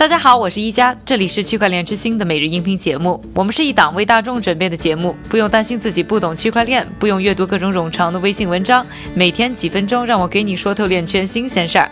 大家好，我是一加，这里是区块链之星的每日音频节目。我们是一档为大众准备的节目，不用担心自己不懂区块链，不用阅读各种冗长的微信文章，每天几分钟，让我给你说透链圈新鲜事儿。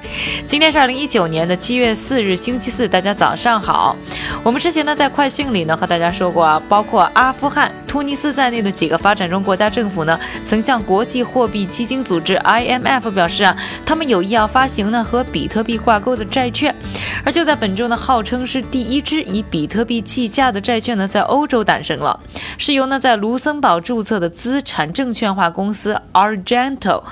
今天是二零一九年的七月四日，星期四，大家早上好。我们之前呢在快讯里呢和大家说过啊，包括阿富汗、突尼斯在内的几个发展中国家政府呢，曾向国际货币基金组织 IMF 表示啊，他们有意要发行呢和比特币挂钩的债券。而就在本周呢。号称是第一支以比特币计价的债券呢，在欧洲诞生了，是由呢在卢森堡注册的资产证券化公司 Argento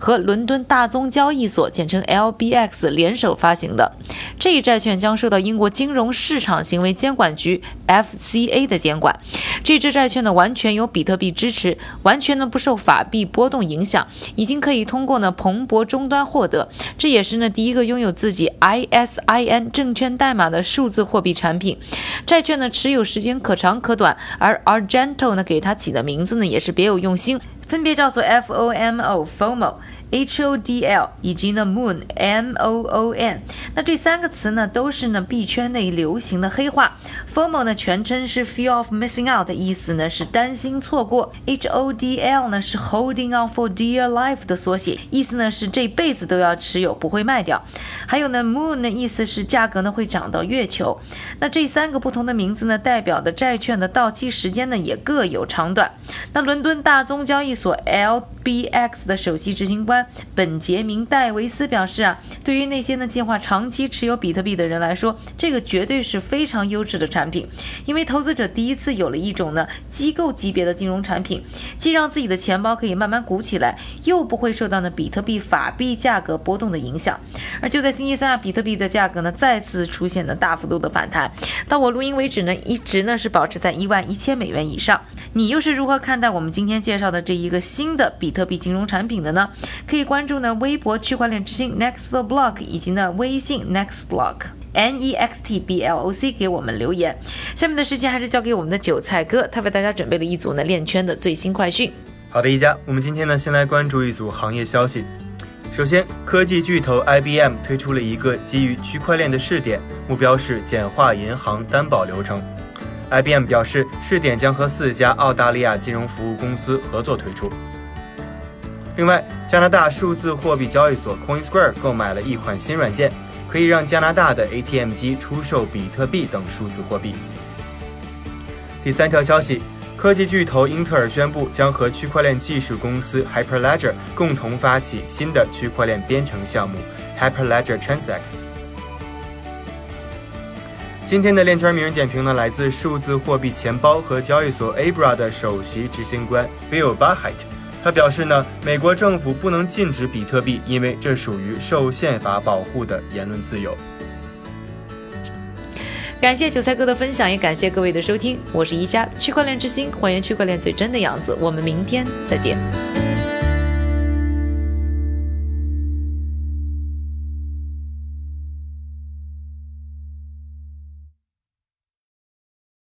和伦敦大宗交易所（简称 LBX） 联手发行的。这一债券将受到英国金融市场行为监管局 FCA 的监管。这支债券呢，完全由比特币支持，完全呢不受法币波动影响，已经可以通过呢彭博终端获得。这也是呢第一个拥有自己 ISIN 证券代代码的数字货币产品。债券的持有时间可长可短，而 Argento 呢给它起的名字呢也是别有用心，分别叫做 FOMO（FOMO）。H O D L 以及呢 Moon M O O N，那这三个词呢都是呢币圈内流行的黑话。FOMO 呢全称是 Fear of Missing Out，意思呢是担心错过。H O D L 呢是 Holding on for dear life 的缩写，意思呢是这辈子都要持有，不会卖掉。还有呢 Moon 呢意思是价格呢会涨到月球。那这三个不同的名字呢代表的债券的到期时间呢也各有长短。那伦敦大宗交易所 L B X 的首席执行官。本杰明·戴维斯表示啊，对于那些呢计划长期持有比特币的人来说，这个绝对是非常优质的产品，因为投资者第一次有了一种呢机构级别的金融产品，既让自己的钱包可以慢慢鼓起来，又不会受到呢比特币法币价格波动的影响。而就在星期三啊，比特币的价格呢再次出现了大幅度的反弹，到我录音为止呢，一直呢是保持在一万一千美元以上。你又是如何看待我们今天介绍的这一个新的比特币金融产品的呢？可以关注呢微博区块链之星 Next Block 以及呢微信 Next Block N E X T B L O C 给我们留言。下面的时间还是交给我们的韭菜哥，他为大家准备了一组呢链圈的最新快讯。好的，一家，我们今天呢先来关注一组行业消息。首先，科技巨头 IBM 推出了一个基于区块链的试点，目标是简化银行担保流程。IBM 表示，试点将和四家澳大利亚金融服务公司合作推出。另外，加拿大数字货币交易所 CoinSquare 购买了一款新软件，可以让加拿大的 ATM 机出售比特币等数字货币。第三条消息，科技巨头英特尔宣布将和区块链技术公司 Hyperledger 共同发起新的区块链编程项目 Hyperledger Transact。今天的链圈名人点评呢，来自数字货币钱包和交易所 Abra 的首席执行官 Bill Barheit。他表示呢，美国政府不能禁止比特币，因为这属于受宪法保护的言论自由。感谢韭菜哥的分享，也感谢各位的收听，我是宜家区块链之星，还原区块链最真的样子，我们明天再见。